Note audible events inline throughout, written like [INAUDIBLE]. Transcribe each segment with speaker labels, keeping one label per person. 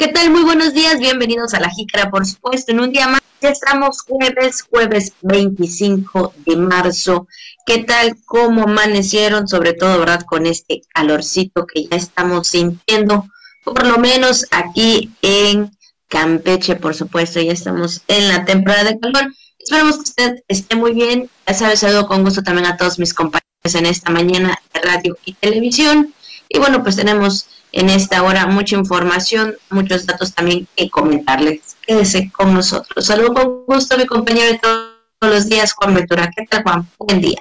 Speaker 1: ¿Qué tal? Muy buenos días, bienvenidos a La Jícara, por supuesto, en un día más. Ya estamos jueves, jueves 25 de marzo. ¿Qué tal? ¿Cómo amanecieron? Sobre todo, ¿verdad? Con este calorcito que ya estamos sintiendo, por lo menos aquí en Campeche, por supuesto, ya estamos en la temporada de calor. Esperemos que usted esté muy bien. Ya sabes, saludo con gusto también a todos mis compañeros en esta mañana de radio y televisión. Y bueno, pues tenemos en esta hora mucha información, muchos datos también que comentarles. Quédese con nosotros. Saludos con gusto mi compañero de todos los días, Juan Ventura. ¿Qué tal, Juan? Buen día.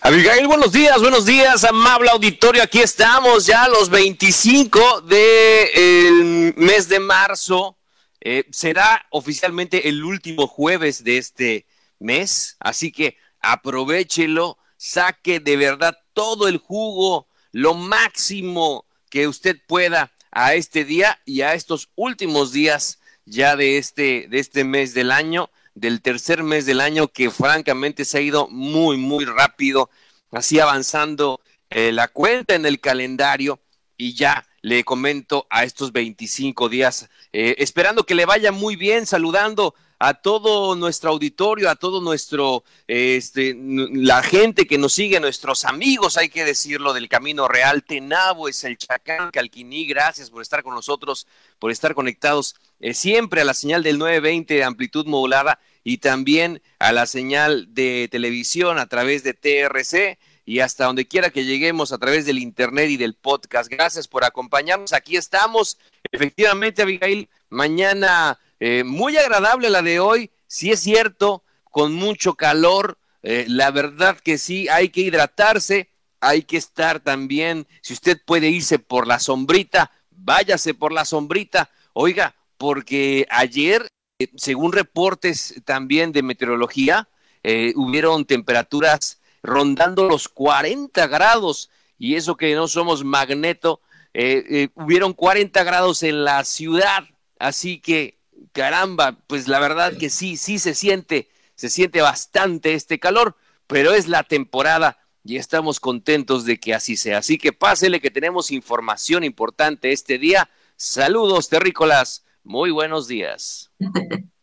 Speaker 2: Abigail, buenos días, buenos días, amable auditorio. Aquí estamos ya los 25 del mes de marzo. Eh, será oficialmente el último jueves de este mes, así que aprovechelo, saque de verdad todo el jugo, lo máximo que usted pueda a este día y a estos últimos días ya de este, de este mes del año, del tercer mes del año, que francamente se ha ido muy, muy rápido, así avanzando eh, la cuenta en el calendario y ya le comento a estos 25 días, eh, esperando que le vaya muy bien, saludando a todo nuestro auditorio, a todo nuestro, este, la gente que nos sigue, nuestros amigos, hay que decirlo, del Camino Real, Tenabo, es el Chacán, Calquiní, gracias por estar con nosotros, por estar conectados eh, siempre a la señal del 920 de amplitud modulada y también a la señal de televisión a través de TRC y hasta donde quiera que lleguemos a través del internet y del podcast. Gracias por acompañarnos. Aquí estamos. Efectivamente, Abigail, mañana eh, muy agradable la de hoy, sí es cierto, con mucho calor. Eh, la verdad que sí, hay que hidratarse, hay que estar también, si usted puede irse por la sombrita, váyase por la sombrita. Oiga, porque ayer, eh, según reportes también de meteorología, hubieron temperaturas rondando los 40 grados y eso que no somos magneto, hubieron 40 grados en la ciudad, así que caramba, pues la verdad que sí, sí se siente, se siente bastante este calor, pero es la temporada y estamos contentos de que así sea. Así que pásele que tenemos información importante este día. Saludos, terrícolas. Muy buenos días. [LAUGHS]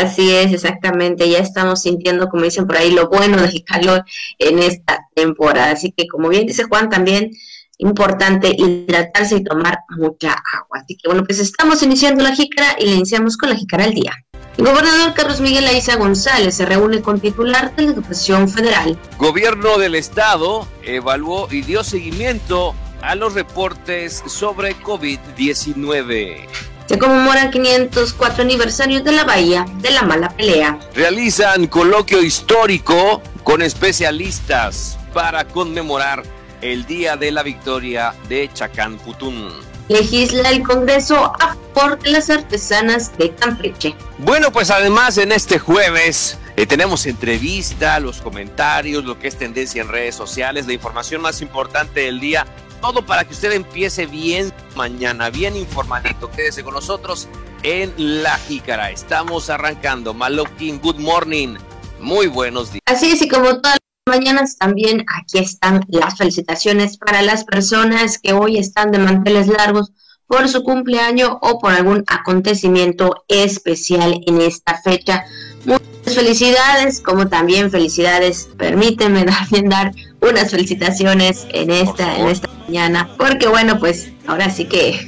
Speaker 1: Así es, exactamente. Ya estamos sintiendo, como dicen por ahí, lo bueno del calor en esta temporada. Así que, como bien dice Juan, también importante hidratarse y tomar mucha agua. Así que bueno, pues estamos iniciando la jícara y le iniciamos con la jícara del día. El gobernador Carlos Miguel Aiza González se reúne con titular de la Educación Federal.
Speaker 2: Gobierno del Estado evaluó y dio seguimiento a los reportes sobre COVID-19.
Speaker 1: Se conmemoran 504 aniversarios de la Bahía de la Mala Pelea.
Speaker 2: Realizan coloquio histórico con especialistas para conmemorar el día de la victoria de Chacán Putún.
Speaker 1: Legisla el Congreso a favor de las artesanas de Campeche.
Speaker 2: Bueno, pues además en este jueves eh, tenemos entrevista, los comentarios, lo que es tendencia en redes sociales, la información más importante del día. Todo para que usted empiece bien mañana, bien informadito. Quédese con nosotros en La Jícara. Estamos arrancando. Malokin, good morning. Muy buenos días.
Speaker 1: Así es, y como todas mañanas también aquí están las felicitaciones para las personas que hoy están de manteles largos por su cumpleaños o por algún acontecimiento especial en esta fecha. Muchas felicidades, como también felicidades, permíteme [LAUGHS] también dar unas felicitaciones en esta, en esta mañana, porque bueno, pues ahora sí que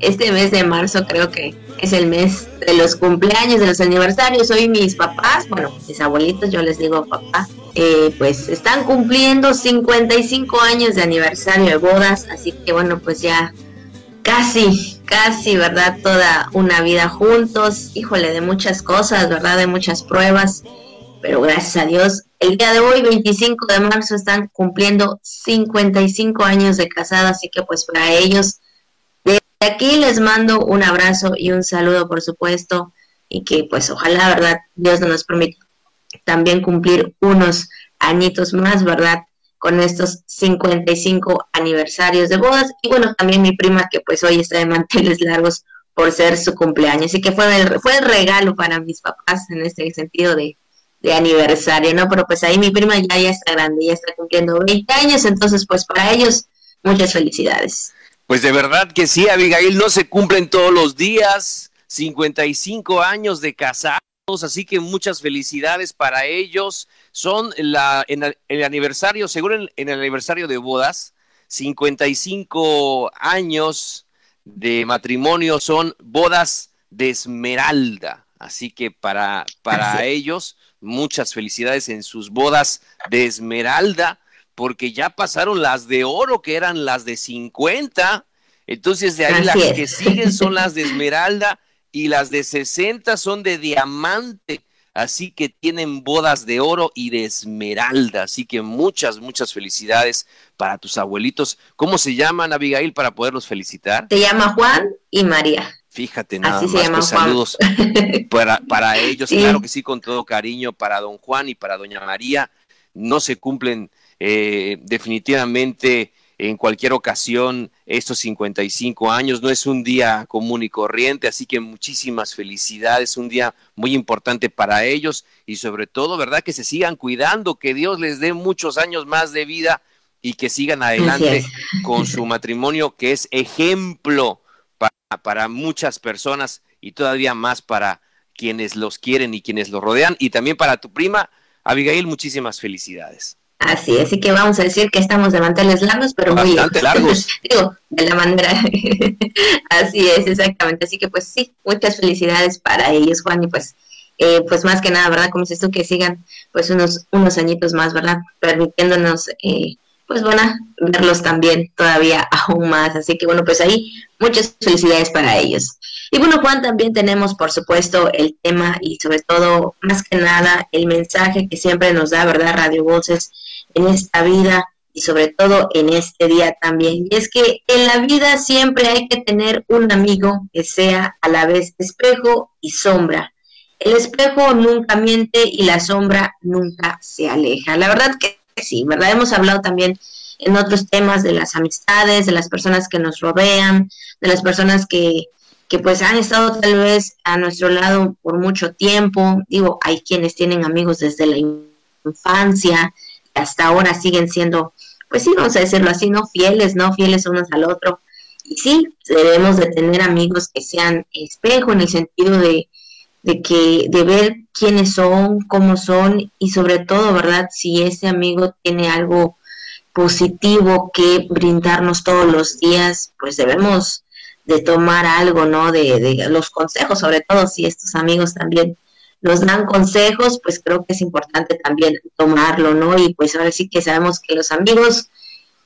Speaker 1: este mes de marzo creo que es el mes de los cumpleaños, de los aniversarios. Hoy mis papás, bueno, mis abuelitos, yo les digo papá, eh, pues están cumpliendo 55 años de aniversario de bodas, así que bueno, pues ya casi, casi, ¿verdad? Toda una vida juntos, híjole, de muchas cosas, ¿verdad? De muchas pruebas, pero gracias a Dios, el día de hoy, 25 de marzo, están cumpliendo 55 años de casada, así que pues para ellos aquí les mando un abrazo y un saludo, por supuesto, y que pues ojalá, ¿verdad? Dios nos permita también cumplir unos añitos más, ¿verdad? Con estos 55 aniversarios de bodas. Y bueno, también mi prima que pues hoy está de manteles largos por ser su cumpleaños. Así que fue el, fue el regalo para mis papás en este sentido de, de aniversario, ¿no? Pero pues ahí mi prima ya, ya está grande, ya está cumpliendo 20 años, entonces pues para ellos muchas felicidades.
Speaker 2: Pues de verdad que sí, Abigail, no se cumplen todos los días, 55 años de casados, así que muchas felicidades para ellos. Son la, en el, aniversario, seguro en, el aniversario de bodas, 55 años de matrimonio son bodas de esmeralda. Así que para, para ellos, muchas felicidades en sus bodas de esmeralda porque ya pasaron las de oro, que eran las de 50. Entonces, de ahí las que siguen son [LAUGHS] las de esmeralda y las de 60 son de diamante. Así que tienen bodas de oro y de esmeralda. Así que muchas, muchas felicidades para tus abuelitos. ¿Cómo se llaman, Abigail, para poderlos felicitar?
Speaker 1: Se llama Juan y María.
Speaker 2: Fíjate nada Así más, pues, saludos [LAUGHS] para, para ellos, claro que sí, con todo cariño, para don Juan y para doña María. No se cumplen eh, definitivamente en cualquier ocasión estos 55 años. No es un día común y corriente, así que muchísimas felicidades, un día muy importante para ellos y sobre todo, ¿verdad? Que se sigan cuidando, que Dios les dé muchos años más de vida y que sigan adelante con su [LAUGHS] matrimonio, que es ejemplo para, para muchas personas y todavía más para quienes los quieren y quienes los rodean. Y también para tu prima, Abigail, muchísimas felicidades.
Speaker 1: Así, así que vamos a decir que estamos de manteles largos, pero
Speaker 2: muy largos. [LAUGHS]
Speaker 1: Digo, de la manera. [LAUGHS] así es, exactamente. Así que pues sí, muchas felicidades para ellos, Juan, y pues eh, pues más que nada, ¿verdad? Como dices tú, que sigan pues unos, unos añitos más, ¿verdad? Permitiéndonos, eh, pues bueno, verlos también todavía aún más. Así que bueno, pues ahí muchas felicidades para ellos. Y bueno, Juan, también tenemos, por supuesto, el tema y sobre todo, más que nada, el mensaje que siempre nos da, ¿verdad? Radio Voces en esta vida y sobre todo en este día también. Y es que en la vida siempre hay que tener un amigo que sea a la vez espejo y sombra. El espejo nunca miente y la sombra nunca se aleja. La verdad que sí, ¿verdad? Hemos hablado también en otros temas de las amistades, de las personas que nos rodean, de las personas que, que pues han estado tal vez a nuestro lado por mucho tiempo. Digo, hay quienes tienen amigos desde la infancia, hasta ahora siguen siendo, pues sí, vamos a decirlo así, ¿no? Fieles, ¿no? Fieles unos al otro. Y sí, debemos de tener amigos que sean espejo en el sentido de, de que, de ver quiénes son, cómo son y sobre todo, ¿verdad? Si ese amigo tiene algo positivo que brindarnos todos los días, pues debemos de tomar algo, ¿no? De, de los consejos, sobre todo si estos amigos también nos dan consejos, pues creo que es importante también tomarlo, ¿no? Y pues ahora sí que sabemos que los amigos,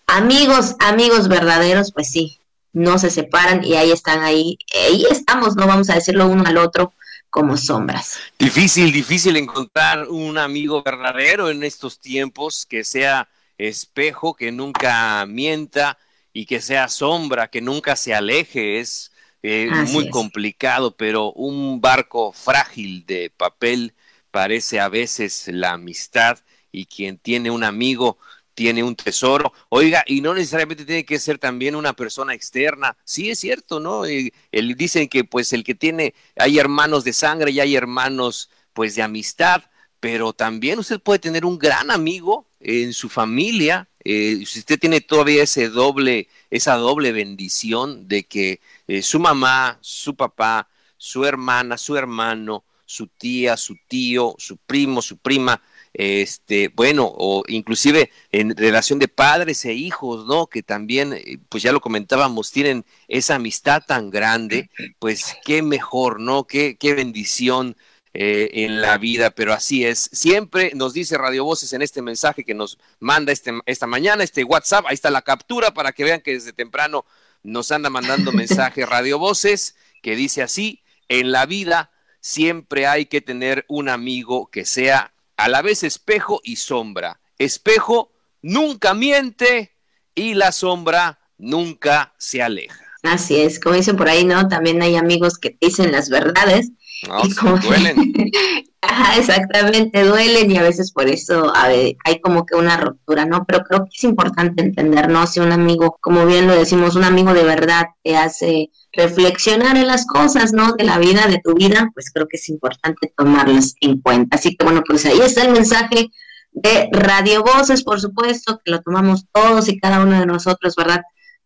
Speaker 1: amigos, amigos verdaderos, pues sí, no se separan y ahí están ahí, ahí estamos, no vamos a decirlo uno al otro como sombras.
Speaker 2: Difícil, difícil encontrar un amigo verdadero en estos tiempos que sea espejo, que nunca mienta y que sea sombra, que nunca se aleje, es eh, muy complicado, pero un barco frágil de papel parece a veces la amistad y quien tiene un amigo tiene un tesoro. Oiga, y no necesariamente tiene que ser también una persona externa. Sí es cierto, ¿no? Eh, dicen que pues el que tiene, hay hermanos de sangre y hay hermanos pues de amistad, pero también usted puede tener un gran amigo en su familia, eh, si usted tiene todavía ese doble, esa doble bendición de que eh, su mamá, su papá, su hermana, su hermano, su tía, su tío, su primo, su prima, este, bueno, o inclusive en relación de padres e hijos, ¿no? Que también, eh, pues ya lo comentábamos, tienen esa amistad tan grande, pues qué mejor, ¿no? Qué, qué bendición eh, en la vida, pero así es. Siempre nos dice Radio Voces en este mensaje que nos manda este, esta mañana, este WhatsApp, ahí está la captura para que vean que desde temprano nos anda mandando mensaje Radio Voces que dice así, en la vida siempre hay que tener un amigo que sea a la vez espejo y sombra. Espejo nunca miente y la sombra nunca se aleja.
Speaker 1: Así es, como dicen por ahí, ¿no? También hay amigos que dicen las verdades
Speaker 2: no, duelen. [LAUGHS]
Speaker 1: Ajá, exactamente, duelen y a veces por eso hay como que una ruptura, ¿no? Pero creo que es importante entender, ¿no? Si un amigo, como bien lo decimos, un amigo de verdad te hace reflexionar en las cosas, ¿no? De la vida, de tu vida, pues creo que es importante tomarlas en cuenta. Así que bueno, pues ahí está el mensaje de Radio Voces, por supuesto, que lo tomamos todos y cada uno de nosotros, ¿verdad?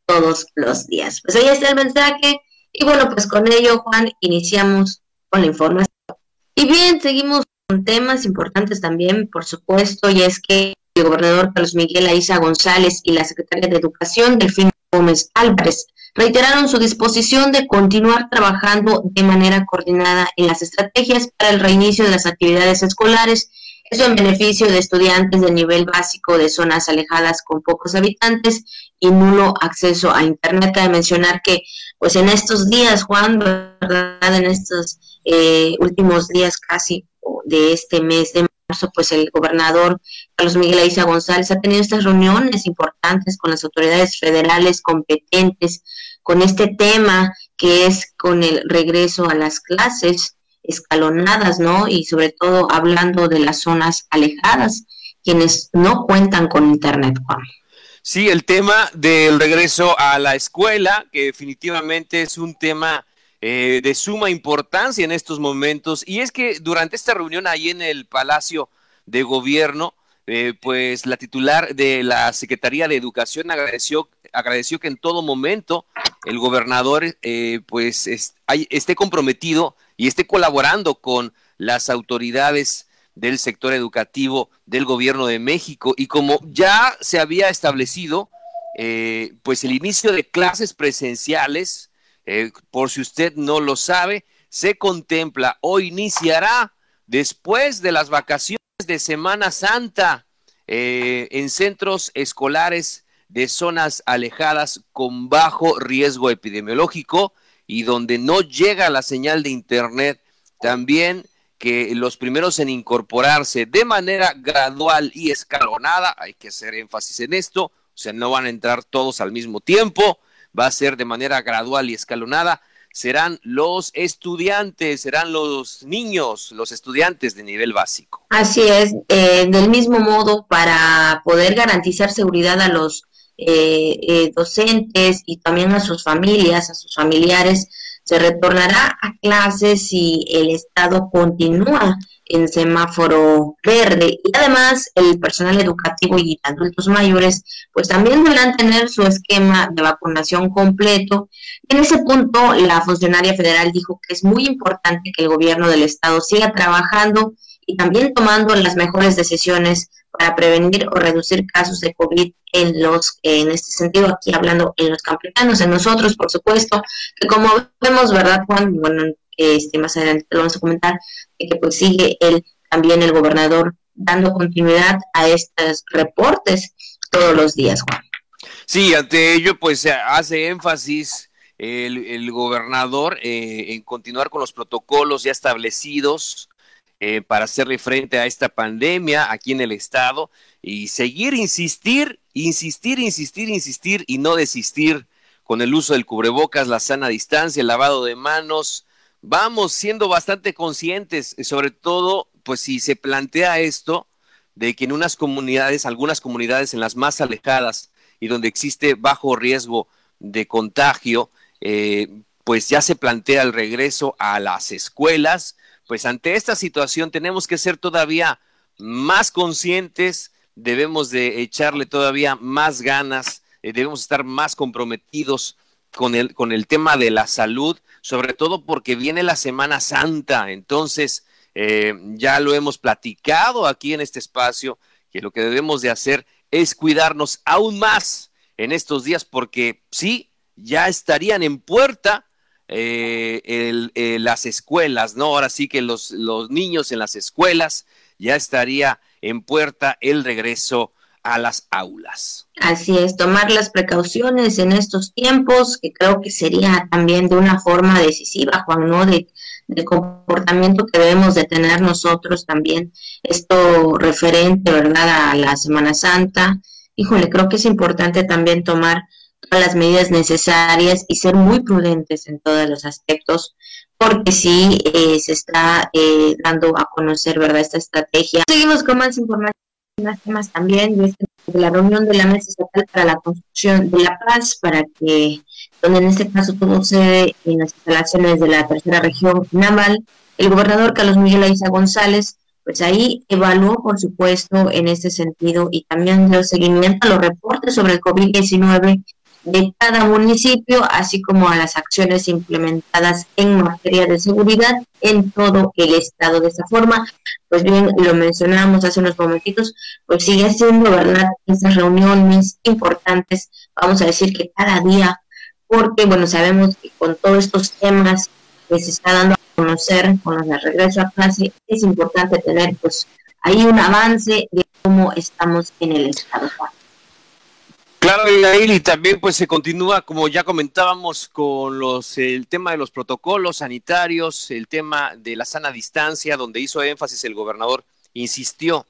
Speaker 1: todos los días. Pues ahí está el mensaje y bueno, pues con ello, Juan, iniciamos con la información. Y bien, seguimos con temas importantes también, por supuesto, y es que el gobernador Carlos Miguel Aiza González y la secretaria de Educación, Delfín Gómez Álvarez, reiteraron su disposición de continuar trabajando de manera coordinada en las estrategias para el reinicio de las actividades escolares, eso en beneficio de estudiantes de nivel básico de zonas alejadas con pocos habitantes y nulo acceso a Internet. Cabe mencionar que, pues en estos días, Juan. En estos eh, últimos días casi de este mes de marzo, pues el gobernador Carlos Miguel Aiza González ha tenido estas reuniones importantes con las autoridades federales competentes con este tema que es con el regreso a las clases escalonadas, ¿no? Y sobre todo hablando de las zonas alejadas, quienes no cuentan con Internet, Juan.
Speaker 2: Sí, el tema del regreso a la escuela, que definitivamente es un tema eh, de suma importancia en estos momentos, y es que durante esta reunión ahí en el Palacio de Gobierno, eh, pues la titular de la Secretaría de Educación agradeció, agradeció que en todo momento el gobernador eh, pues esté comprometido y esté colaborando con las autoridades del sector educativo del gobierno de México. Y como ya se había establecido eh, pues el inicio de clases presenciales por si usted no lo sabe se contempla o iniciará después de las vacaciones de Semana Santa eh, en centros escolares de zonas alejadas con bajo riesgo epidemiológico y donde no llega la señal de Internet. También que los primeros en incorporarse de manera gradual y escalonada, hay que hacer énfasis en esto, o sea, no van a entrar todos al mismo tiempo, va a ser de manera gradual y escalonada serán los estudiantes, serán los niños, los estudiantes de nivel básico.
Speaker 1: Así es, eh, del mismo modo, para poder garantizar seguridad a los eh, eh, docentes y también a sus familias, a sus familiares, se retornará a clases si el Estado continúa en semáforo verde y además el personal educativo y adultos mayores pues también deberán tener su esquema de vacunación completo. En ese punto la funcionaria federal dijo que es muy importante que el gobierno del estado siga trabajando y también tomando las mejores decisiones para prevenir o reducir casos de COVID en los, en este sentido, aquí hablando en los campeonatos, en nosotros, por supuesto, que como vemos, ¿verdad, Juan? Bueno, este, más adelante lo vamos a comentar, que pues sigue él, también el gobernador, dando continuidad a estos reportes todos los días, Juan.
Speaker 2: Sí, ante ello, pues hace énfasis el, gobernador eh, en continuar con los protocolos ya establecidos eh, para hacerle frente a esta pandemia aquí en el estado y seguir insistir, insistir, insistir, insistir y no desistir con el uso del cubrebocas, la sana distancia, el lavado de manos, vamos siendo bastante conscientes, eh, sobre todo, pues si se plantea esto, de que en unas comunidades, algunas comunidades en las más alejadas y donde existe bajo riesgo de contagio, eh, pues ya se plantea el regreso a las escuelas, pues ante esta situación tenemos que ser todavía más conscientes, debemos de echarle todavía más ganas, eh, debemos estar más comprometidos con el, con el tema de la salud, sobre todo porque viene la Semana Santa. Entonces, eh, ya lo hemos platicado aquí en este espacio, que lo que debemos de hacer es cuidarnos aún más en estos días, porque sí, ya estarían en puerta eh, eh, las escuelas, ¿no? Ahora sí que los, niños en las escuelas ya estaría en puerta el regreso a las aulas.
Speaker 1: Así es, tomar las precauciones en estos tiempos, que creo que sería también de una forma decisiva, Juan, ¿no? De, comportamiento que debemos de tener nosotros también, esto referente, ¿verdad?, a la Semana Santa. Híjole, creo que es importante también tomar las medidas necesarias y ser muy prudentes en todos los aspectos, porque sí eh, se está eh, dando a conocer, ¿verdad?, esta estrategia. Seguimos con más información más temas también de, la reunión de la Mesa Estatal para la Construcción de la Paz, para que, donde en este caso todo se en las instalaciones de la tercera región naval, el gobernador Carlos Miguel Aiza González, pues ahí evaluó, por supuesto, en este sentido y también dio seguimiento a los reportes sobre el COVID-19 de cada municipio, así como a las acciones implementadas en materia de seguridad en todo el estado. De esta forma, pues bien, lo mencionamos hace unos momentitos, pues sigue siendo, ¿verdad?, estas reuniones importantes, vamos a decir que cada día, porque, bueno, sabemos que con todos estos temas que se está dando a conocer con el regreso a clase, es importante tener, pues, ahí un avance de cómo estamos en el estado.
Speaker 2: Claro, y también pues se continúa, como ya comentábamos, con los el tema de los protocolos sanitarios, el tema de la sana distancia, donde hizo énfasis el gobernador, insistió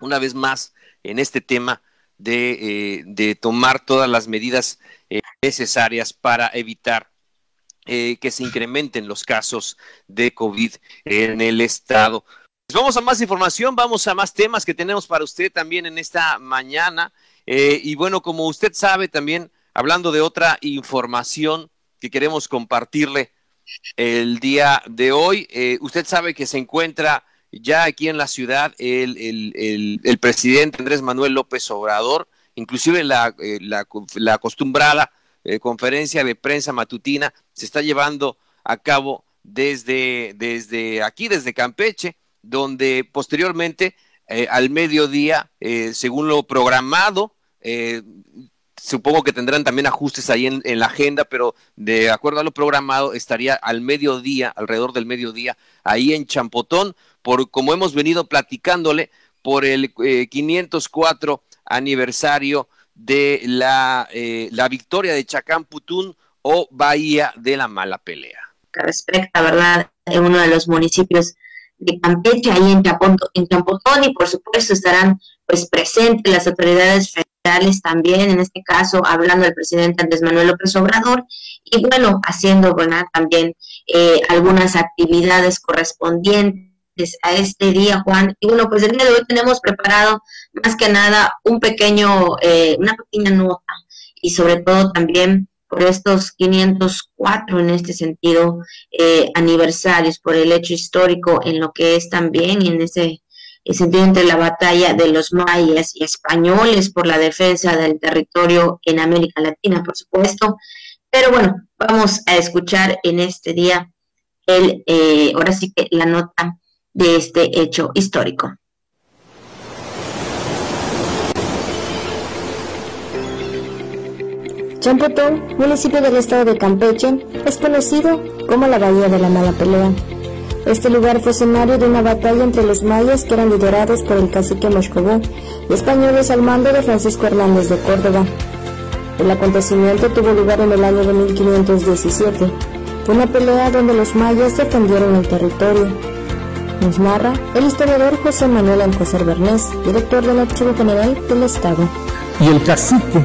Speaker 2: una vez más en este tema de, eh, tomar todas las medidas eh, necesarias para evitar eh, que se incrementen los casos de COVID en el estado. Pues vamos a más información, vamos a más temas que tenemos para usted también en esta mañana. Eh, y bueno, como usted sabe también, hablando de otra información que queremos compartirle el día de hoy, eh, usted sabe que se encuentra ya aquí en la ciudad el, el, presidente Andrés Manuel López Obrador, inclusive la, eh, la, la acostumbrada conferencia de prensa matutina se está llevando a cabo desde, desde aquí, desde Campeche, donde posteriormente al mediodía, según lo programado, eh, supongo que tendrán también ajustes ahí en, la agenda, pero de acuerdo a lo programado, estaría al mediodía, alrededor del mediodía, ahí en Champotón, por como hemos venido platicándole, por el 504 eh, aniversario de la, eh, la victoria de Chacán Putún o Bahía de la Mala Pelea.
Speaker 1: Que respecta, ¿verdad?, en uno de los municipios de Campeche, ahí en Champotón, en y por supuesto estarán pues presentes las autoridades también, en este caso hablando del presidente Andrés Manuel López Obrador, y bueno, haciendo también eh, algunas actividades correspondientes a este día, Juan. Y bueno, pues el día de hoy tenemos preparado más que nada un pequeño, eh, una pequeña nota y sobre todo también por estos 504 en este sentido eh, aniversarios, por el hecho histórico en lo que es también en ese el sentido entre la batalla de los mayas y españoles por la defensa del territorio en América Latina, por supuesto. Pero bueno, vamos a escuchar en este día el, eh, ahora sí que la nota de este hecho histórico.
Speaker 3: Champotón, municipio del estado de Campeche, es conocido como la Bahía de la Mala Pelea este lugar fue escenario de una batalla entre los mayas que eran liderados por el cacique Moscobó y españoles al mando de Francisco Hernández de Córdoba. El acontecimiento tuvo lugar en el año de 1517. Fue una pelea donde los mayas defendieron el territorio. Nos narra el historiador José Manuel Alcocer Bernés, director del Archivo General del Estado.
Speaker 4: Y el cacique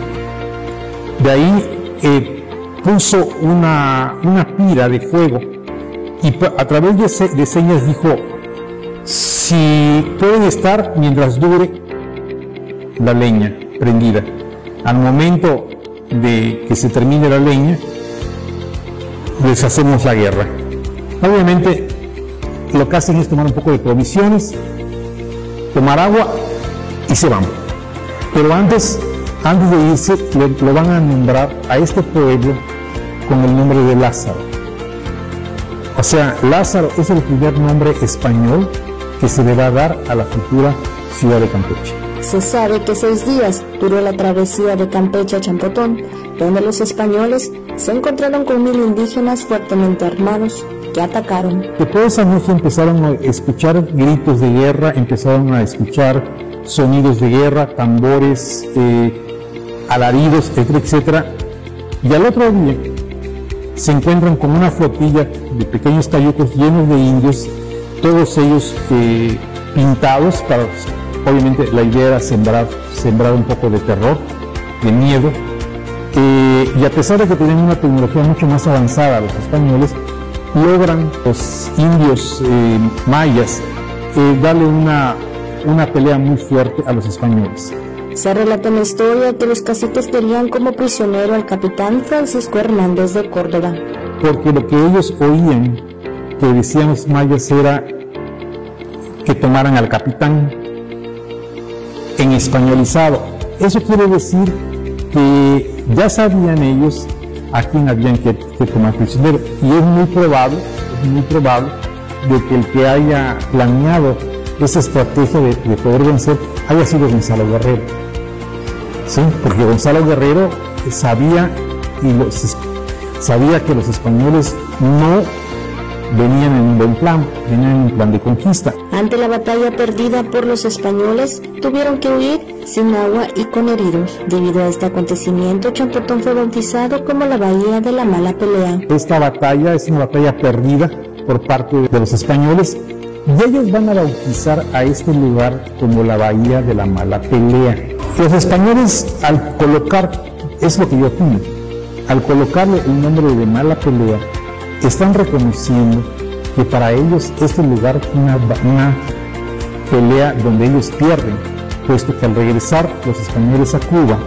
Speaker 4: de ahí eh, puso una, una pira de fuego y a través de, señas dijo, si pueden estar mientras dure la leña prendida. Al momento de que se termine la leña, les hacemos la guerra. Obviamente lo que hacen es tomar un poco de provisiones, tomar agua y se van. Pero antes, antes de irse, lo van a nombrar a este pueblo con el nombre de Lázaro. O sea, Lázaro es el primer nombre español que se le va a dar a la futura ciudad de Campeche.
Speaker 3: Se sabe que seis días duró la travesía de Campeche a Champotón, donde los españoles se encontraron con mil indígenas fuertemente armados que atacaron.
Speaker 4: Después de esa noche empezaron a escuchar gritos de guerra, empezaron a escuchar sonidos de guerra, tambores, eh, alaridos, etcétera, etcétera. Y al otro día se encuentran con una flotilla de pequeños cayucos llenos de indios, todos ellos eh, pintados para, obviamente la idea era sembrar, sembrar un poco de terror, de miedo, eh, y a pesar de que tienen una tecnología mucho más avanzada los españoles, logran los indios eh, mayas darle una, una pelea muy fuerte a los españoles.
Speaker 3: Se relata la historia que los caciques tenían como prisionero al capitán Francisco Hernández de Córdoba.
Speaker 4: Porque lo que ellos oían que decían los mayas era que tomaran al capitán en españolizado. Eso quiere decir que ya sabían ellos a quién habían que, tomar prisionero. Y es muy probable, es muy probable de que el que haya planeado esa estrategia de, poder vencer haya sido Gonzalo Guerrero. ¿Sí? Porque Gonzalo Guerrero sabía, y sabía que los españoles no venían en un buen plan, venían en un plan de conquista.
Speaker 3: Ante la batalla perdida por los españoles, tuvieron que huir sin agua y con heridos. Debido a este acontecimiento, Champotón fue bautizado como la Bahía de la Mala Pelea.
Speaker 4: Esta batalla es una batalla perdida por parte de los españoles y ellos van a bautizar a este lugar como la Bahía de la Mala Pelea. Los españoles al colocar, es lo que yo opino, al colocarle el nombre de Mala Pelea, están reconociendo que para ellos este lugar es una, pelea donde ellos pierden, puesto que al regresar los españoles a Cuba,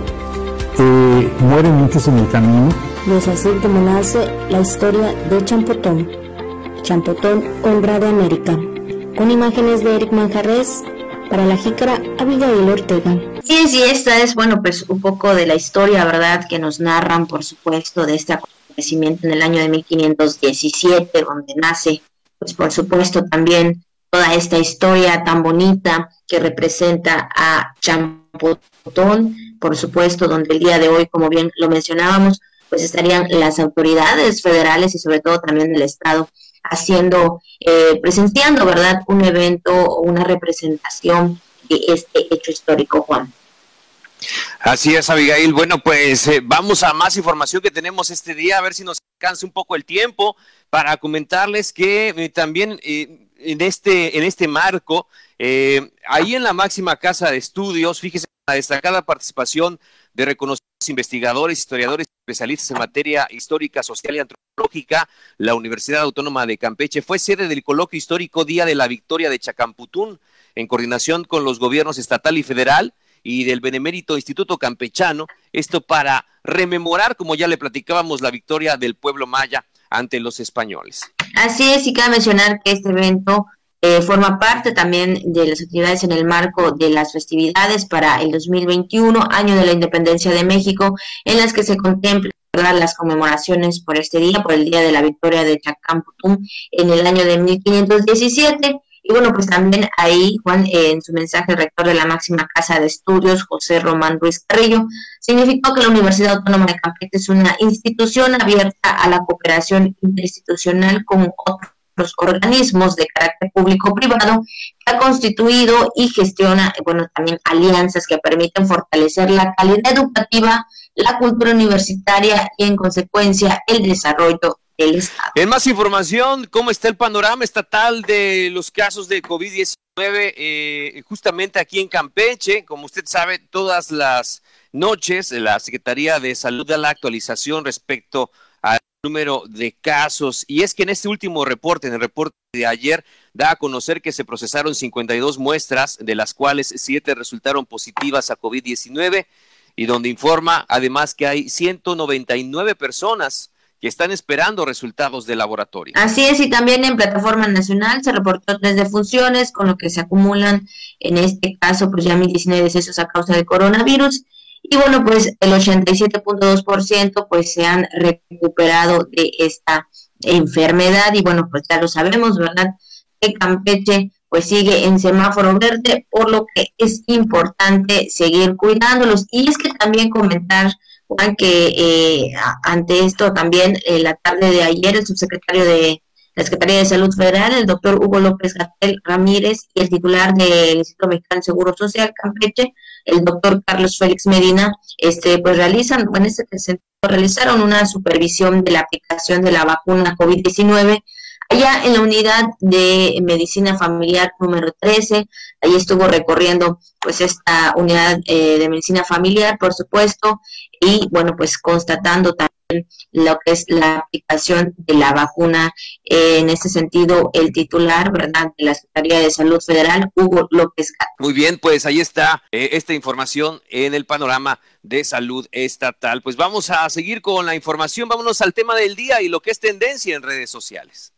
Speaker 4: eh, mueren muchos en el camino.
Speaker 3: Es así como nace la historia de Champotón, Champotón, honra América, con imágenes de Eric Manjarres, para la jícara Abigail Ortega.
Speaker 1: Sí, sí, esta es, bueno, pues un poco de la historia, ¿verdad? Que nos narran, por supuesto, de este en el año de 1517, donde nace, pues por supuesto también toda esta historia tan bonita que representa a Champotón, por supuesto, donde el día de hoy, como bien lo mencionábamos, pues estarían las autoridades federales y sobre todo también del Estado haciendo, eh, presenciando, ¿verdad?, un evento o una representación este hecho histórico, Juan.
Speaker 2: Así es, Abigail. Bueno, pues eh, vamos a más información que tenemos este día, a ver si nos alcanza un poco el tiempo para comentarles que eh, también eh, en, este, en este marco, ahí en la máxima casa de estudios, fíjese la destacada participación de reconocidos investigadores, historiadores, especialistas en materia histórica, social y antropológica, la Universidad Autónoma de Campeche fue sede del coloquio histórico Día de la Victoria de Chacamputún, en coordinación con los gobiernos estatal y federal y del Benemérito Instituto Campechano, esto para rememorar, como ya le platicábamos, la victoria del pueblo maya ante los españoles.
Speaker 1: Así es, y cabe mencionar que este evento eh, forma parte también de las actividades en el marco de las festividades para el 2021, año de la independencia de México, en las que se contemplan las conmemoraciones por este día, por el Día de la Victoria de Chacamputún en el año de 1517 y bueno, pues también ahí, Juan, en su mensaje, el rector de la máxima casa de estudios, José Román Ruiz Carrillo, significó que la Universidad Autónoma de Campeche es una institución abierta a la cooperación interinstitucional con otros organismos de carácter público-privado que ha constituido y gestiona, bueno, también alianzas que permiten fortalecer la calidad educativa, la cultura universitaria y, en consecuencia, el desarrollo
Speaker 2: en más información, ¿cómo está el panorama estatal de los casos de COVID-19 eh, justamente aquí en Campeche? Como usted sabe, todas las noches la Secretaría de Salud da la actualización respecto al número de casos. Y es que en este último reporte, en el reporte de ayer, da a conocer que se procesaron 52 muestras, de las cuales 7 resultaron positivas a COVID-19 y donde informa además que hay 199 personas que están esperando resultados de laboratorio.
Speaker 1: Así es, y también en plataforma nacional se reportó tres defunciones, con lo que se acumulan en este caso, pues ya 1.019 decesos a causa del coronavirus. Y bueno, pues el 87.2% pues se han recuperado de esta enfermedad y bueno, pues ya lo sabemos, ¿verdad? Que Campeche pues sigue en semáforo verde, por lo que es importante seguir cuidándolos. Y es que también comentar Que eh, ante esto también eh, la tarde de ayer el subsecretario de la Secretaría de Salud Federal, el doctor Hugo López Gatel Ramírez, y el titular del Instituto Mexicano de Seguro Social, Campeche, el doctor Carlos Félix Medina, este, pues realizan, en este sentido, realizaron una supervisión de la aplicación de la vacuna COVID-19 allá en la unidad de medicina familiar número 13, ahí estuvo recorriendo pues esta unidad eh, de medicina familiar, por supuesto, y bueno, pues constatando también lo que es la aplicación de la vacuna. en este sentido, el titular, ¿verdad?, de la Secretaría de Salud Federal, Hugo López
Speaker 2: Muy bien, pues ahí está eh, esta información en el panorama de salud estatal. Pues vamos a seguir con la información, vámonos al tema del día y lo que es tendencia en redes sociales.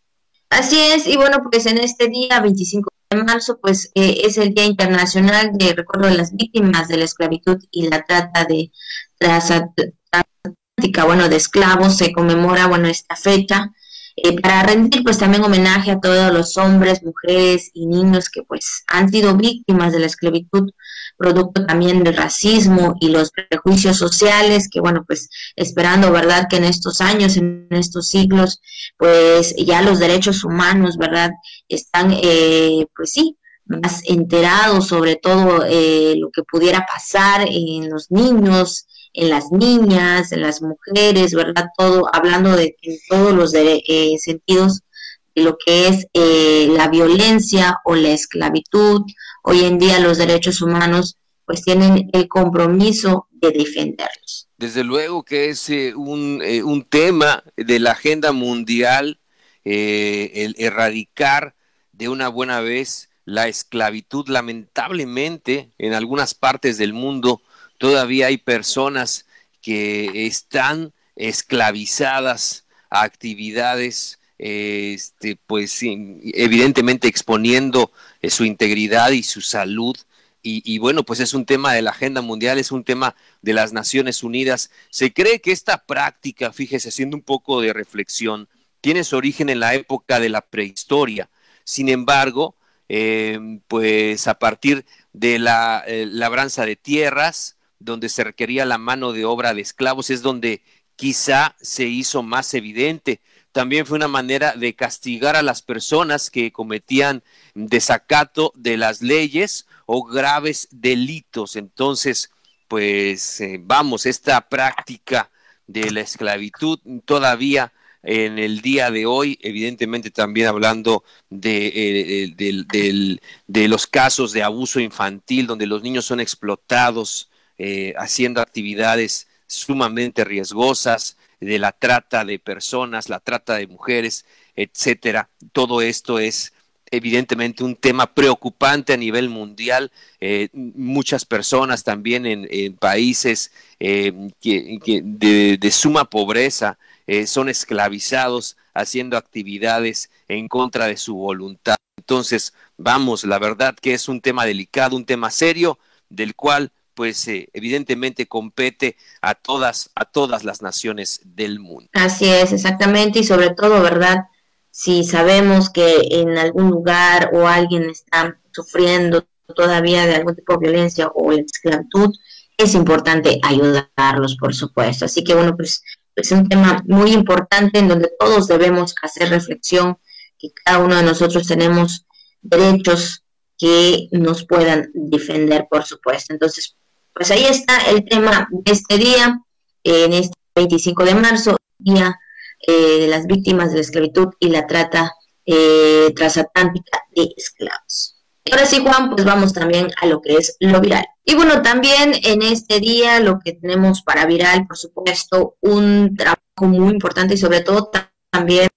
Speaker 1: Así es, y bueno, pues en este día, 25 de marzo, pues eh, es el Día Internacional de Recuerdo de las Víctimas de la Esclavitud y la Trata de bueno, de esclavos se conmemora, bueno, esta fecha eh, para rendir pues también homenaje a todos los hombres, mujeres y niños que pues han sido víctimas de la esclavitud, producto también del racismo y los prejuicios sociales, que bueno, pues esperando, ¿verdad? Que en estos años, en estos siglos, pues ya los derechos humanos, ¿verdad? Están, eh, pues sí, más enterados sobre todo eh, lo que pudiera pasar en los niños, en las niñas, en las mujeres, ¿verdad? Todo, hablando de en todos los eh, sentidos lo que es eh, la violencia o la esclavitud. Hoy en día los derechos humanos pues tienen el compromiso de defenderlos.
Speaker 2: Desde luego que es eh, un, un, tema de la agenda mundial el erradicar de una buena vez la esclavitud. Lamentablemente, en algunas partes del mundo todavía hay personas que están esclavizadas a actividades, este, pues evidentemente exponiendo eh, su integridad y su salud. Y, bueno, pues es un tema de la agenda mundial, es un tema de las Naciones Unidas. Se cree que esta práctica, fíjese, haciendo un poco de reflexión, tiene su origen en la época de la prehistoria. Sin embargo, eh, pues a partir de la eh, labranza de tierras, donde se requería la mano de obra de esclavos, es donde quizá se hizo más evidente. También fue una manera de castigar a las personas que cometían desacato de las leyes o graves delitos. Entonces, pues eh, vamos, esta práctica de la esclavitud todavía en el día de hoy, evidentemente también hablando de, eh, los casos de abuso infantil, donde los niños son explotados, eh, haciendo actividades sumamente riesgosas, de la trata de personas, la trata de mujeres, etcétera. Todo esto es evidentemente un tema preocupante a nivel mundial. Eh, muchas personas también en, países eh, de, suma pobreza son esclavizados haciendo actividades en contra de su voluntad. Entonces, vamos, la verdad que es un tema delicado, un tema serio, del cual pues eh, evidentemente compete a todas, a todas las naciones del mundo.
Speaker 1: Así es, exactamente, y sobre todo, ¿verdad? Si sabemos que en algún lugar o alguien está sufriendo todavía de algún tipo de violencia o esclavitud, es importante ayudarlos, por supuesto. Así que bueno, pues es un tema muy importante en donde todos debemos hacer reflexión, que cada uno de nosotros tenemos derechos que nos puedan defender, por supuesto. Entonces, pues ahí está el tema de este día, en este 25 de marzo, día eh, de las víctimas de la esclavitud y la trata eh, transatlántica de esclavos. Ahora sí, Juan, pues vamos también a lo que es lo viral. Y bueno, también en este día lo que tenemos para viral, por supuesto, un trabajo muy importante y sobre todo también,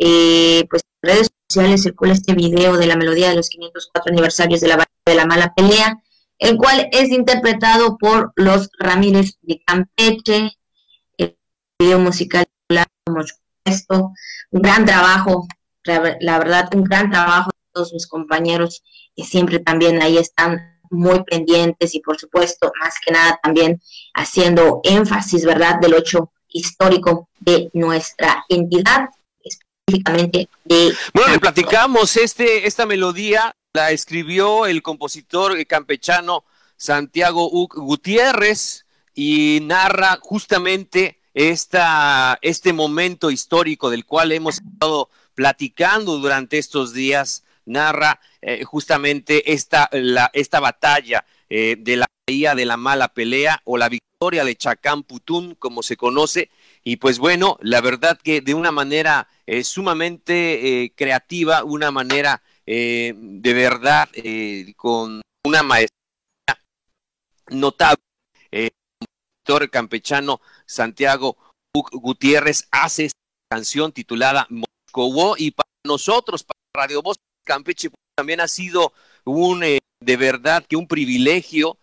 Speaker 1: eh, pues en redes sociales circula este video de la melodía de los 504 aniversarios de la, de la mala pelea, el cual es interpretado por los Ramírez de Campeche, el video musical como esto, un gran trabajo, la verdad, un gran trabajo de todos mis compañeros que siempre también ahí están muy pendientes y por supuesto, más que nada también haciendo énfasis, ¿verdad?, del hecho histórico de nuestra entidad, específicamente de...
Speaker 2: Bueno, le platicamos este, esta melodía la escribió el compositor campechano Santiago Gutiérrez y narra justamente esta, este momento histórico del cual hemos estado platicando durante estos días. Narra eh, justamente esta, la, esta batalla eh, de la de la mala pelea o la victoria de Chacán Putún, como se conoce. Y pues bueno, la verdad que de una manera eh, sumamente creativa, una manera eh, de verdad eh, con una maestría notable. Eh, el campechano Santiago Gutiérrez hace esta canción titulada Moscowó y para nosotros, para Radio Voz Campeche, también ha sido un, de verdad que un privilegio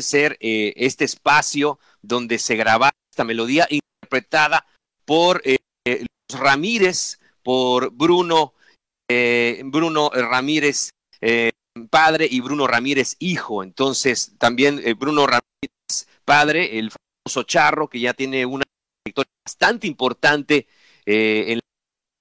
Speaker 2: ser este espacio donde se graba esta melodía interpretada por los Ramírez, por Bruno eh, Bruno Ramírez eh, padre y Bruno Ramírez hijo. Entonces, también eh, Bruno Ramírez padre, el Charro, que ya tiene una victoria bastante importante eh, en la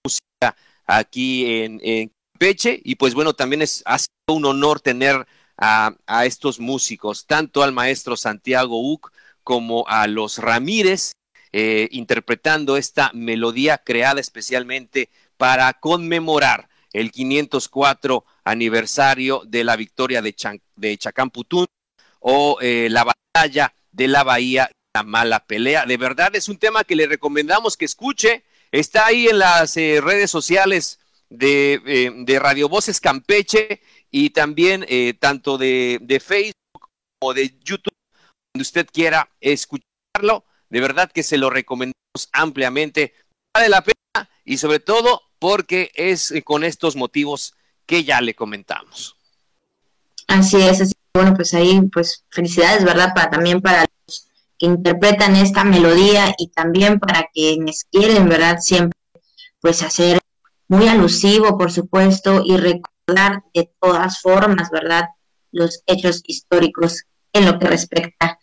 Speaker 2: música aquí en, en Peche, y pues bueno, también es, ha sido un honor tener a, estos músicos, tanto al maestro Santiago Uc como a los Ramírez, eh, interpretando esta melodía creada especialmente para conmemorar el 504 aniversario de la victoria de, Chan, de Chacamputún o eh, la batalla de la Bahía, la mala pelea. De verdad es un tema que le recomendamos que escuche. Está ahí en las eh, redes sociales de, eh, de, Radio Voces Campeche y también tanto de, Facebook como de YouTube, donde usted quiera escucharlo. De verdad que se lo recomendamos ampliamente. La pena y sobre todo porque es eh, con estos motivos que ya le comentamos.
Speaker 1: Así es, así bueno, pues ahí, pues felicidades, ¿verdad? Para también para los que interpretan esta melodía y también para quienes quieren, ¿verdad? Siempre, pues hacer muy alusivo, por supuesto, y recordar de todas formas, ¿verdad? Los hechos históricos en lo que respecta a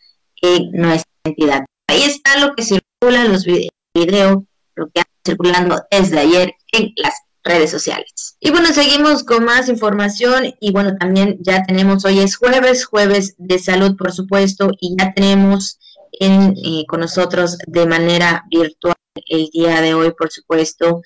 Speaker 1: nuestra entidad. Ahí está lo que circula en los videos, lo que circulando desde ayer en las redes sociales. Y bueno, seguimos con más información y bueno, también ya tenemos, hoy es jueves, jueves de salud, por supuesto, y ya tenemos en, eh, con nosotros de manera virtual el día de hoy, por supuesto,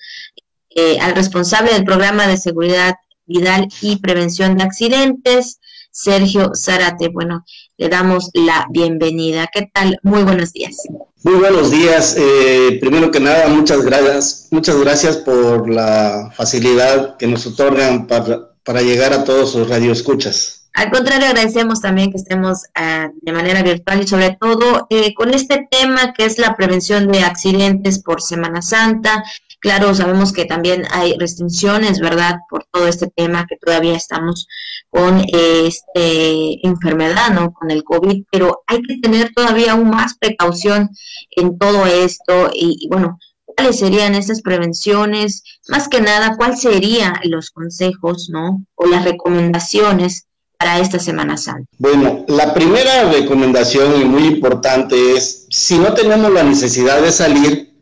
Speaker 1: eh, al responsable del programa de seguridad vital y prevención de accidentes, Sergio Zárate. Bueno, le damos la bienvenida. ¿Qué tal? Muy buenos días.
Speaker 5: Muy buenos días. Eh, primero que nada, muchas gracias, muchas gracias por la facilidad que nos otorgan para, para llegar a todos sus radioescuchas.
Speaker 1: Al contrario, agradecemos también que estemos uh, de manera virtual y sobre todo eh, con este tema que es la prevención de accidentes por Semana Santa. Claro, sabemos que también hay restricciones, ¿verdad? Por todo este tema que todavía estamos con eh, este enfermedad, ¿no? Con el COVID, pero hay que tener todavía aún más precaución en todo esto y, y bueno, ¿cuáles serían estas prevenciones? Más que nada, ¿cuáles serían los consejos, ¿no? O las recomendaciones para esta Semana Santa?
Speaker 5: Bueno, la primera recomendación y muy importante es, si no tenemos la necesidad de salir,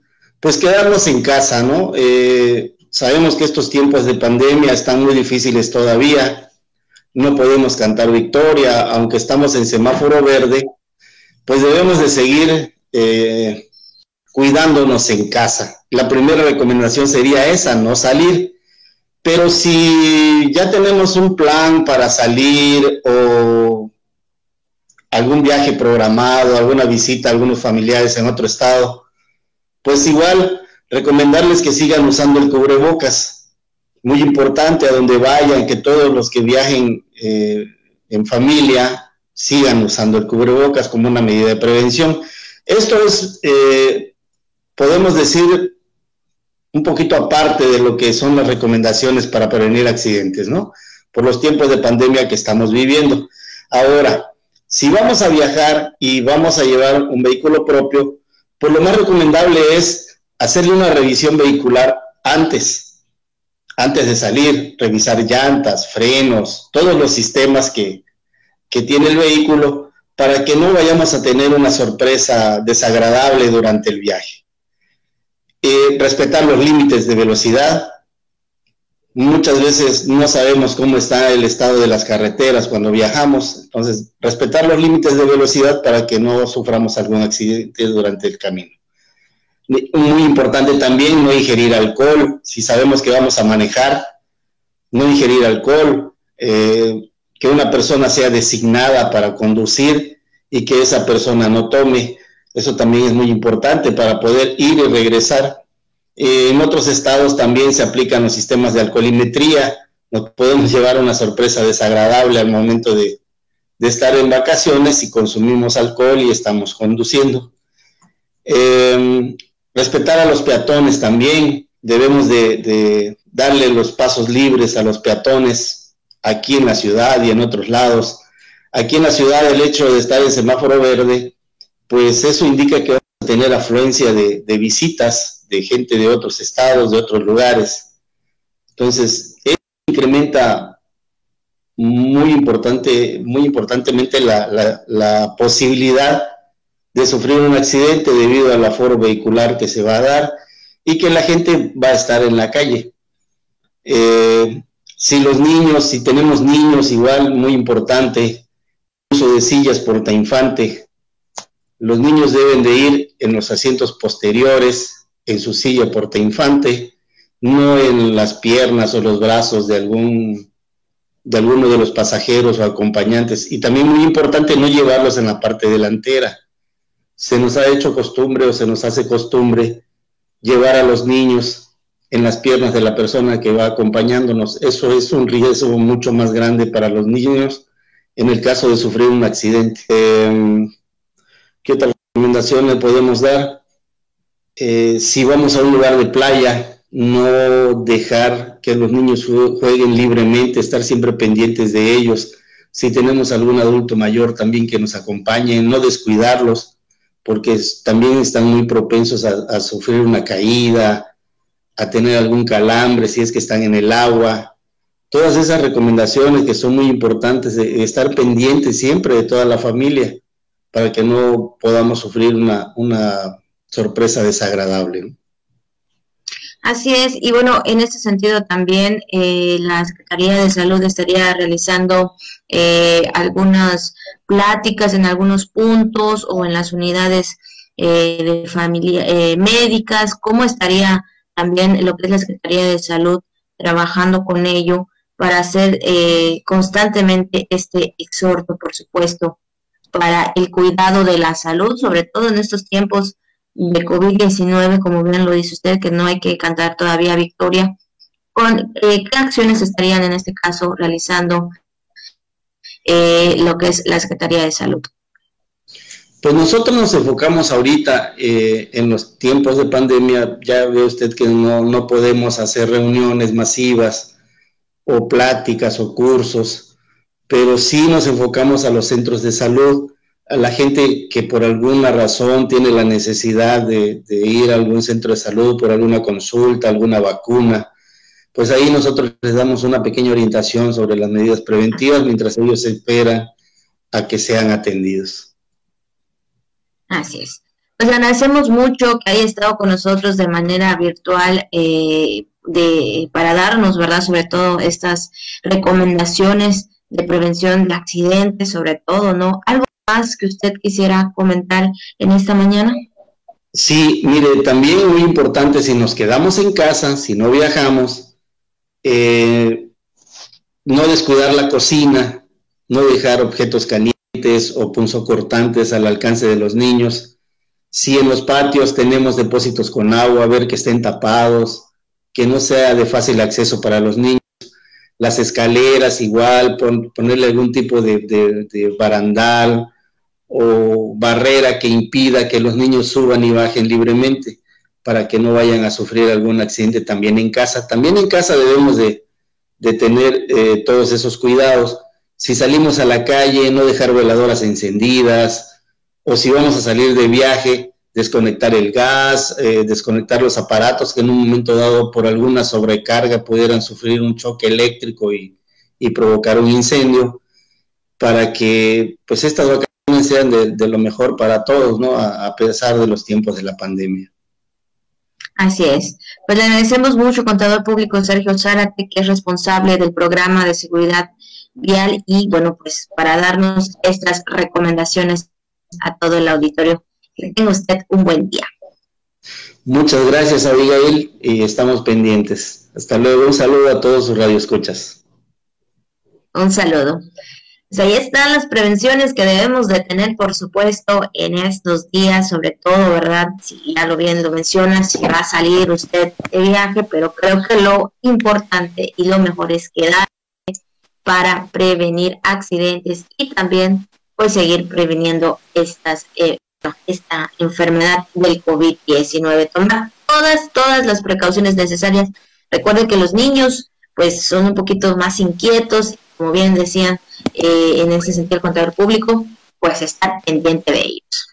Speaker 5: pues quedarnos en casa, ¿no? Eh, sabemos que estos tiempos de pandemia están muy difíciles todavía, no podemos cantar victoria, aunque estamos en semáforo verde, pues debemos de seguir eh, cuidándonos en casa. La primera recomendación sería esa, no salir. Pero si ya tenemos un plan para salir o algún viaje programado, alguna visita a algunos familiares en otro estado, pues igual recomendarles que sigan usando el cubrebocas. Muy importante a donde vayan, que todos los que viajen eh, en familia sigan usando el cubrebocas como una medida de prevención. Esto es, eh, podemos decir, un poquito aparte de lo que son las recomendaciones para prevenir accidentes, ¿no? Por los tiempos de pandemia que estamos viviendo. Ahora, si vamos a viajar y vamos a llevar un vehículo propio, pues lo más recomendable es hacerle una revisión vehicular antes, antes de salir, revisar llantas, frenos, todos los sistemas que, que tiene el vehículo para que no vayamos a tener una sorpresa desagradable durante el viaje. Eh, respetar los límites de velocidad. Muchas veces no sabemos cómo está el estado de las carreteras cuando viajamos, entonces respetar los límites de velocidad para que no suframos algún accidente durante el camino. Muy importante también no ingerir alcohol, si sabemos que vamos a manejar, no ingerir alcohol, eh, que una persona sea designada para conducir y que esa persona no tome, eso también es muy importante para poder ir y regresar eh, en otros estados también se aplican los sistemas de alcoholimetría. Nos podemos llevar una sorpresa desagradable al momento de, de estar en vacaciones si consumimos alcohol y estamos conduciendo. Eh, respetar a los peatones también. Debemos de, darle los pasos libres a los peatones aquí en la ciudad y en otros lados. Aquí en la ciudad el hecho de estar en semáforo verde, pues eso indica que tener afluencia de, visitas de gente de otros estados, de otros lugares. Entonces, eso incrementa muy importante, muy importantemente la posibilidad de sufrir un accidente debido al aforo vehicular que se va a dar y que la gente va a estar en la calle. Eh, si los niños, si tenemos niños, igual muy importante, uso de sillas porta infante, los niños deben de ir en los asientos posteriores, en su silla porta infante, no en las piernas o los brazos de algún de alguno de los pasajeros o acompañantes. Y también muy importante no llevarlos en la parte delantera. Se nos ha hecho costumbre o se nos hace costumbre llevar a los niños en las piernas de la persona que va acompañándonos. Eso es un riesgo mucho más grande para los niños en el caso de sufrir un accidente. Em, ¿Qué otra recomendación le podemos dar? Eh, si vamos a un lugar de playa, no dejar que los niños jueguen libremente, estar siempre pendientes de ellos. Si tenemos algún adulto mayor también que nos acompañe, no descuidarlos, porque también están muy propensos a, sufrir una caída, a tener algún calambre si es que están en el agua. Todas esas recomendaciones que son muy importantes, estar pendientes siempre de toda la familia, para que no podamos sufrir una, una sorpresa desagradable.
Speaker 1: Así es, y bueno, en este sentido también eh, la Secretaría de Salud estaría realizando eh, algunas pláticas en algunos puntos o en las unidades eh, de familia médicas. ¿Cómo estaría también lo que es la Secretaría de Salud trabajando con ello para hacer constantemente este exhorto, por supuesto, para el cuidado de la salud, sobre todo en estos tiempos de COVID-19, como bien lo dice usted, que no hay que cantar todavía victoria. Con, eh, ¿Qué acciones estarían en este caso realizando eh, lo que es la Secretaría de Salud?
Speaker 5: Pues nosotros nos enfocamos ahorita eh, en los tiempos de pandemia, ya ve usted que no, no podemos hacer reuniones masivas o pláticas o cursos, pero sí nos enfocamos a los centros de salud a la gente que por alguna razón tiene la necesidad de, ir a algún centro de salud por alguna consulta, alguna vacuna, pues ahí nosotros les damos una pequeña orientación sobre las medidas preventivas mientras ellos esperan a que sean atendidos.
Speaker 1: Así es. Pues agradecemos mucho que haya estado con nosotros de manera virtual eh, de, para darnos, ¿verdad? Sobre todo estas recomendaciones de prevención de accidentes, sobre todo, ¿no? Algo más que usted quisiera comentar en esta mañana?
Speaker 5: Sí, mire, también muy importante, si nos quedamos en casa, si no viajamos, eh, no descuidar la cocina, no dejar objetos calientes o punzocortantes al alcance de los niños. Si en los patios tenemos depósitos con agua, ver que estén tapados, que no sea de fácil acceso para los niños. Las escaleras igual, ponerle algún tipo de barandal, o barrera que impida que los niños suban y bajen libremente para que no vayan a sufrir algún accidente también en casa. También en casa debemos de, tener eh, todos esos cuidados. Si salimos a la calle, no dejar veladoras encendidas, o si vamos a salir de viaje, desconectar el gas, eh, desconectar los aparatos que en un momento dado por alguna sobrecarga pudieran sufrir un choque eléctrico y, y provocar un incendio, para que pues estas sean de, lo mejor para todos, ¿no? A, pesar de los tiempos de la pandemia.
Speaker 1: Así es. Pues le agradecemos mucho, contador público Sergio Zárate, que es responsable del programa de seguridad vial y, bueno, pues para darnos estas recomendaciones a todo el auditorio. Que tenga usted un buen día.
Speaker 5: Muchas gracias, Abigail, y estamos pendientes. Hasta luego. Un saludo a todos sus radioescuchas.
Speaker 1: Un saludo. Pues ahí están las prevenciones que debemos de tener, por supuesto, en estos días, sobre todo, ¿verdad? Si ya lo bien lo menciona, si va a salir usted de viaje, pero creo que lo importante y lo mejor es quedar para prevenir accidentes y también pues seguir previniendo estas eh, esta enfermedad del COVID-19. Tomar todas, todas las precauciones necesarias. Recuerden que los niños pues son un poquito más inquietos, como bien decían, eh, en ese sentido el contador público, pues estar pendiente de ellos.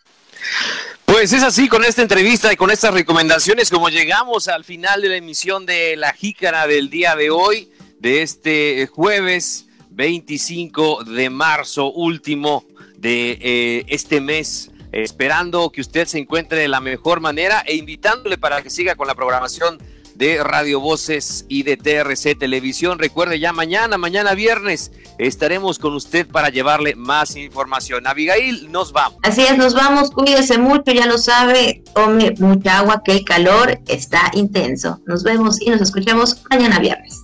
Speaker 2: Pues es así con esta entrevista y con estas recomendaciones como llegamos al final de la emisión de La Jícara del día de hoy, de este jueves 25 de marzo, último de eh, este mes esperando que usted se encuentre de la mejor manera e invitándole para que siga con la programación de Radio Voces y de TRC Televisión. Recuerde ya mañana, mañana viernes, estaremos con usted para llevarle más información. Abigail, nos vamos.
Speaker 1: Así es, nos vamos, cuídese mucho, ya lo sabe, tome mucha agua que el calor está intenso. Nos vemos y nos escuchamos mañana viernes.